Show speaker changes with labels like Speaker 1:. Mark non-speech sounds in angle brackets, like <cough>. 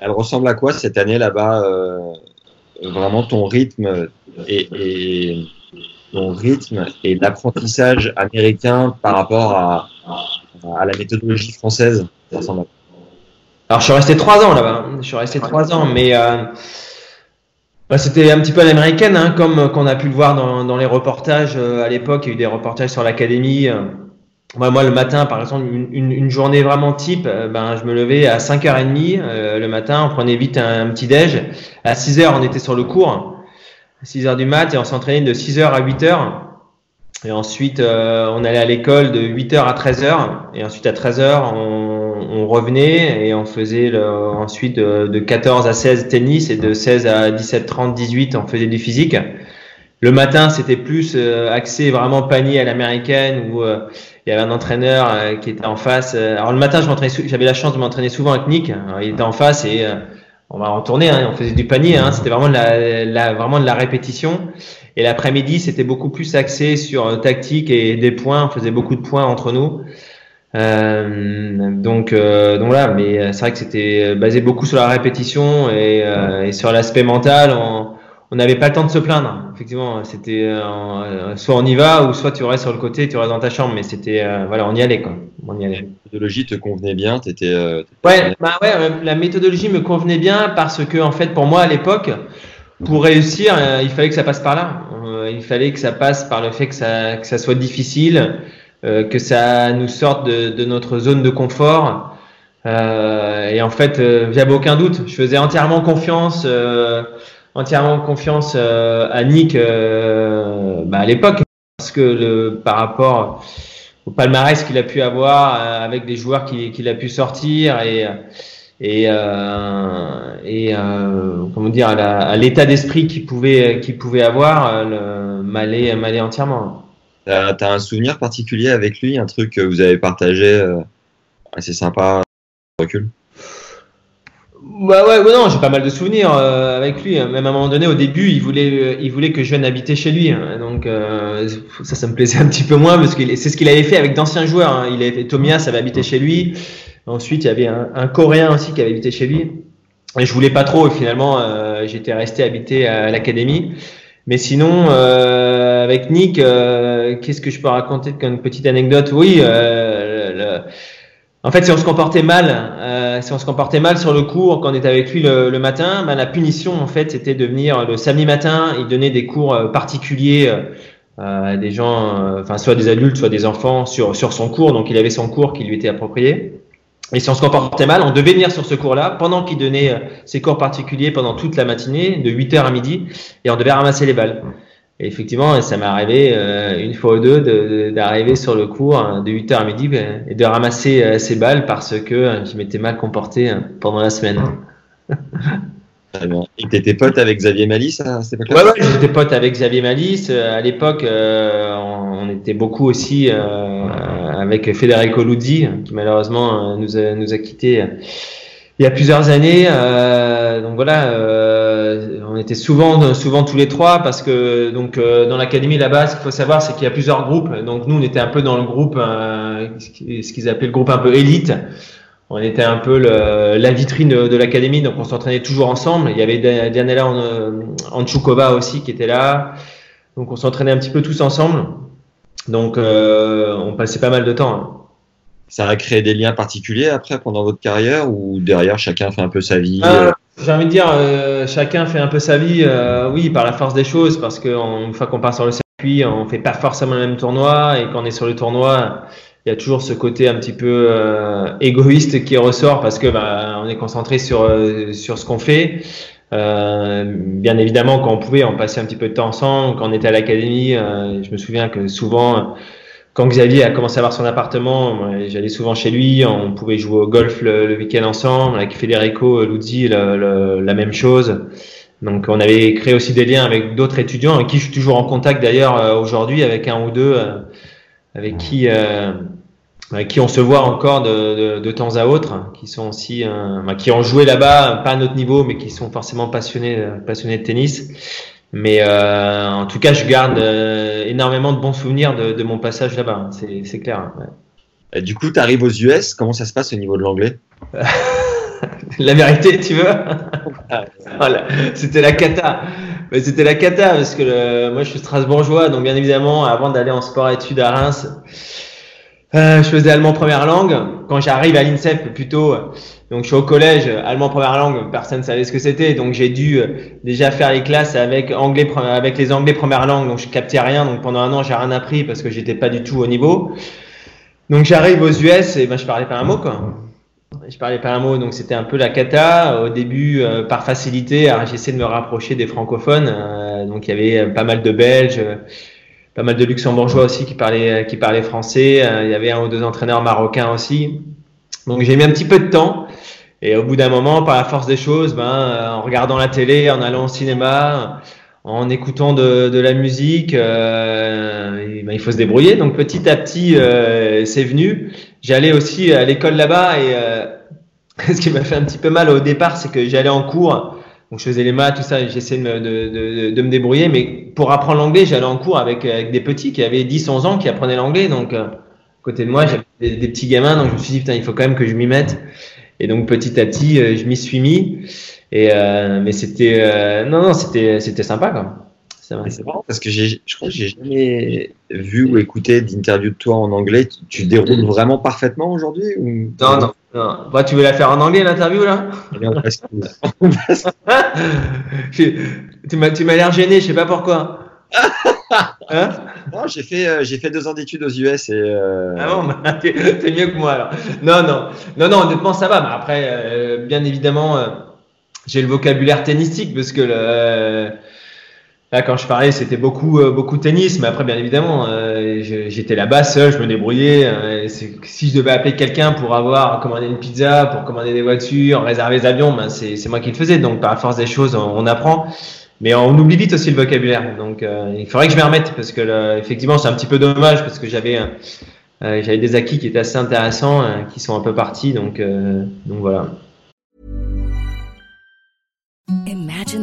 Speaker 1: Elle ressemble à quoi cette année là-bas euh, Vraiment ton rythme et, ton rythme et l'apprentissage américain par rapport à, la méthodologie française?
Speaker 2: Alors, je suis resté trois ans là-bas. Je suis resté trois ans, mais euh, bah, c'était un petit peu à l'américaine, hein, comme qu'on a pu le voir dans, les reportages euh, à l'époque. Il y a eu des reportages sur l'académie. euh. Moi, moi, le matin, par exemple, une, une, une journée vraiment type, euh, ben, je me levais à 5h30 euh, le matin, on prenait vite un, petit déj. À 6h, on était sur le cours, à 6h du mat, et on s'entraînait de 6h à 8h. Et ensuite, euh, on allait à l'école de 8h à 13h. Et ensuite, à 13h, on, on revenait et on faisait le, ensuite de, de 14 à 16 tennis et de 16 à 17, 30, 18, on faisait du physique. Le matin, c'était plus euh, axé vraiment panier à l'américaine où euh, il y avait un entraîneur euh, qui était en face. Euh, alors le matin, je j'avais la chance de m'entraîner souvent avec Nick. Il était en face et euh, on va retourner. Hein, on faisait du panier. Hein, c'était vraiment de la, la- vraiment de la répétition. Et l'après-midi, c'était beaucoup plus axé sur euh, tactique et des points. On faisait beaucoup de points entre nous. Donc, donc voilà, mais c'est vrai que c'était basé beaucoup sur la répétition et, et sur l'aspect mental. On n'avait pas le temps de se plaindre. Effectivement, c'était euh, euh, soit on y va ou soit tu restes sur le côté, tu restes dans ta chambre. Mais c'était euh, voilà, on y allait quoi. On y
Speaker 1: La
Speaker 2: allait.
Speaker 1: méthodologie te convenait bien T'étais euh,
Speaker 2: Ouais, bah ouais, euh, la méthodologie me convenait bien parce que en fait, pour moi à l'époque, pour réussir, euh, il fallait que ça passe par là. Il fallait que ça passe par le fait que ça, que ça soit difficile, euh, que ça nous sorte de, de notre zone de confort. Euh, et en fait, euh, j'avais aucun doute. Je faisais entièrement confiance, euh, entièrement confiance euh, à Nick euh, bah, à l'époque, parce que le, par rapport au palmarès qu'il a pu avoir euh, avec des joueurs qu'il a pu sortir et et et comment dire à l'état d'esprit qu'il pouvait qu'il pouvait avoir m'allait m'allait entièrement.
Speaker 1: T'as as un souvenir particulier avec lui, un truc que vous avez partagé assez sympa, recul?
Speaker 2: Bah ouais, ouais, non, j'ai pas mal de souvenirs euh, avec lui. Même à un moment donné, au début, il voulait, euh, il voulait que je vienne habiter chez lui. hein. Donc euh, ça, ça me plaisait <laughs> un petit peu moins parce que c'est ce qu'il avait fait avec d'anciens joueurs. hein. Il avait fait, Tomias avait habité chez lui. Ensuite, il y avait un, un Coréen aussi qui avait habité chez lui. Et je voulais pas trop. Et finalement, euh, j'étais resté habité à l'académie. Mais sinon, euh, avec Nick, qu'est-ce que je peux raconter comme petite anecdote? Oui, le- en fait, si on se comportait mal, euh, si on se comportait mal sur le cours quand on était avec lui le, le matin, ben, la punition en fait c'était de venir le samedi matin. Il donnait des cours euh, particuliers euh, à des gens, euh, enfin soit des adultes, soit des enfants sur sur son cours. Donc il avait son cours qui lui était approprié. Et si on se comportait mal, on devait venir sur ce cours-là pendant qu'il donnait ses cours particuliers pendant toute la matinée, de 8h à midi, et on devait ramasser les balles. Et effectivement, ça m'est arrivé euh, une fois ou deux de- de- d'arriver sur le cours hein, de 8h à midi ben, et de ramasser euh, ces balles parce que euh, je m'étais mal comporté euh, pendant la semaine. <laughs>
Speaker 1: Très bien. Et t'étais pote avec Xavier Malice cette époque-là
Speaker 2: Ouais, ouais, j'étais pote avec Xavier Malice. Euh, À l'époque, euh, on, on était beaucoup aussi euh, avec Federico Luzzi, qui malheureusement euh, nous a, nous a quittés euh, il y a plusieurs années. Euh, donc voilà, euh, était souvent, souvent tous les trois parce que donc euh, dans l'académie là-bas, ce qu'il faut savoir, c'est qu'il y a plusieurs groupes. Donc nous, on était un peu dans le groupe, euh, ce qu'ils appelaient le groupe un peu élite. On était un peu le, la vitrine de, de l'académie, donc on s'entraînait toujours ensemble. Il y avait Da- Dianella An- Anchukova aussi qui était là, donc on s'entraînait un petit peu tous ensemble. Donc euh, on passait pas mal de temps. hein.
Speaker 1: Ça a créé des liens particuliers après pendant votre carrière ou derrière chacun fait un peu sa vie
Speaker 2: Euh, J'ai envie de dire, euh, chacun fait un peu sa vie, euh, oui, par la force des choses, parce qu'une fois qu'on part sur le circuit, on fait pas forcément le même tournoi, et quand on est sur le tournoi, il y a toujours ce côté un petit peu euh, égoïste qui ressort, parce que bah, on est concentré sur euh, sur ce qu'on fait. Euh, bien évidemment, quand on pouvait, on passait un petit peu de temps ensemble. Quand on était à l'académie, euh, je me souviens que souvent, quand Xavier a commencé à avoir son appartement, j'allais souvent chez lui, on pouvait jouer au golf le, week-end ensemble, avec Federico Luzzi, la même chose. Donc on avait créé aussi des liens avec d'autres étudiants avec qui je suis toujours en contact d'ailleurs euh, aujourd'hui, avec un ou deux euh, avec qui euh, avec qui on se voit encore de, temps à autre, qui sont aussi qui ont joué là-bas, pas à notre niveau, mais qui sont forcément passionnés passionnés de tennis. Mais euh, en tout cas, je garde euh, énormément de bons souvenirs de, de mon passage là-bas. Hein. C'est clair. Hein,
Speaker 1: ouais. Du coup, tu arrives aux US. Comment ça se passe au niveau de l'anglais? <laughs>
Speaker 2: La vérité, tu veux? Voilà. C'était la cata. Mais c'était la cata parce que le, moi, je suis strasbourgeois, donc bien évidemment, avant d'aller en sport-études à Reims, euh, je faisais allemand première langue. Quand j'arrive à l'INSEP, plutôt, donc je suis au collège, allemand première langue, personne ne savait ce que c'était, donc j'ai dû euh, déjà faire les classes avec anglais, avec les anglais première langue, donc je captais rien. Donc pendant un an, j'ai rien appris parce que j'étais pas du tout au niveau. Donc j'arrive aux US et ben je parlais pas un mot quoi. Je parlais pas un mot, donc c'était un peu la cata. Au début, euh, par facilité, j'essayais de me rapprocher des francophones. donc il y avait pas mal de Belges pas mal de luxembourgeois aussi qui parlaient, qui parlaient français. Euh, il y avait un ou deux entraîneurs marocains aussi. Donc j'ai mis un petit peu de temps. Et au bout d'un moment, par la force des choses, ben, euh, en regardant la télé, en allant au cinéma, en écoutant de, la musique, euh, ben, il faut se débrouiller. Donc petit à petit, c'est venu. J'allais aussi à l'école là-bas et <laughs> ce qui m'a fait un petit peu mal au départ, c'est que j'allais en cours donc je faisais les maths, tout ça, j'essayais de, de, de, me débrouiller. Mais pour apprendre l'anglais, j'allais en cours avec, avec, des petits qui avaient 10-11 ans qui apprenaient l'anglais. Donc euh, côté de moi, j'avais des, petits gamins. Donc je me suis dit, putain, il faut quand même que je m'y mette. Et donc petit à petit, euh, je m'y suis mis. Et euh, mais c'était euh, non non c'était c'était sympa quand même.
Speaker 1: C'est marrant parce que je crois que j'ai jamais vu ou écouté d'interview de toi en anglais. Tu, déroules vraiment parfaitement aujourd'hui ou...
Speaker 2: Non, non, non. Bah, tu veux la faire en anglais l'interview là? <laughs> <laughs> Tu m'as, tu m'as l'air gêné, je sais pas pourquoi. <laughs>
Speaker 1: hein? Non, j'ai fait, euh, j'ai fait deux ans d'études aux US et. Euh...
Speaker 2: Ah bon, bah, t'es, mieux que moi alors. Non, non, non, non, honnêtement ça va. Mais après, euh, bien évidemment, euh, j'ai le vocabulaire tennistique parce que le Là, quand je parlais, c'était beaucoup, euh, beaucoup de tennis, mais après, bien évidemment, euh, j'étais là-bas seul, je me débrouillais. Euh, si je devais appeler quelqu'un pour avoir commandé une pizza, pour commander des voitures, réserver des avions, ben c'est moi qui le faisais. Donc, par force des choses, on, apprend. Mais on oublie vite aussi le vocabulaire. Donc, il faudrait que je m'y remette parce que, effectivement, c'est un petit peu dommage parce que j'avais j'avais des acquis qui étaient assez intéressants, qui sont un peu partis. Donc, donc voilà.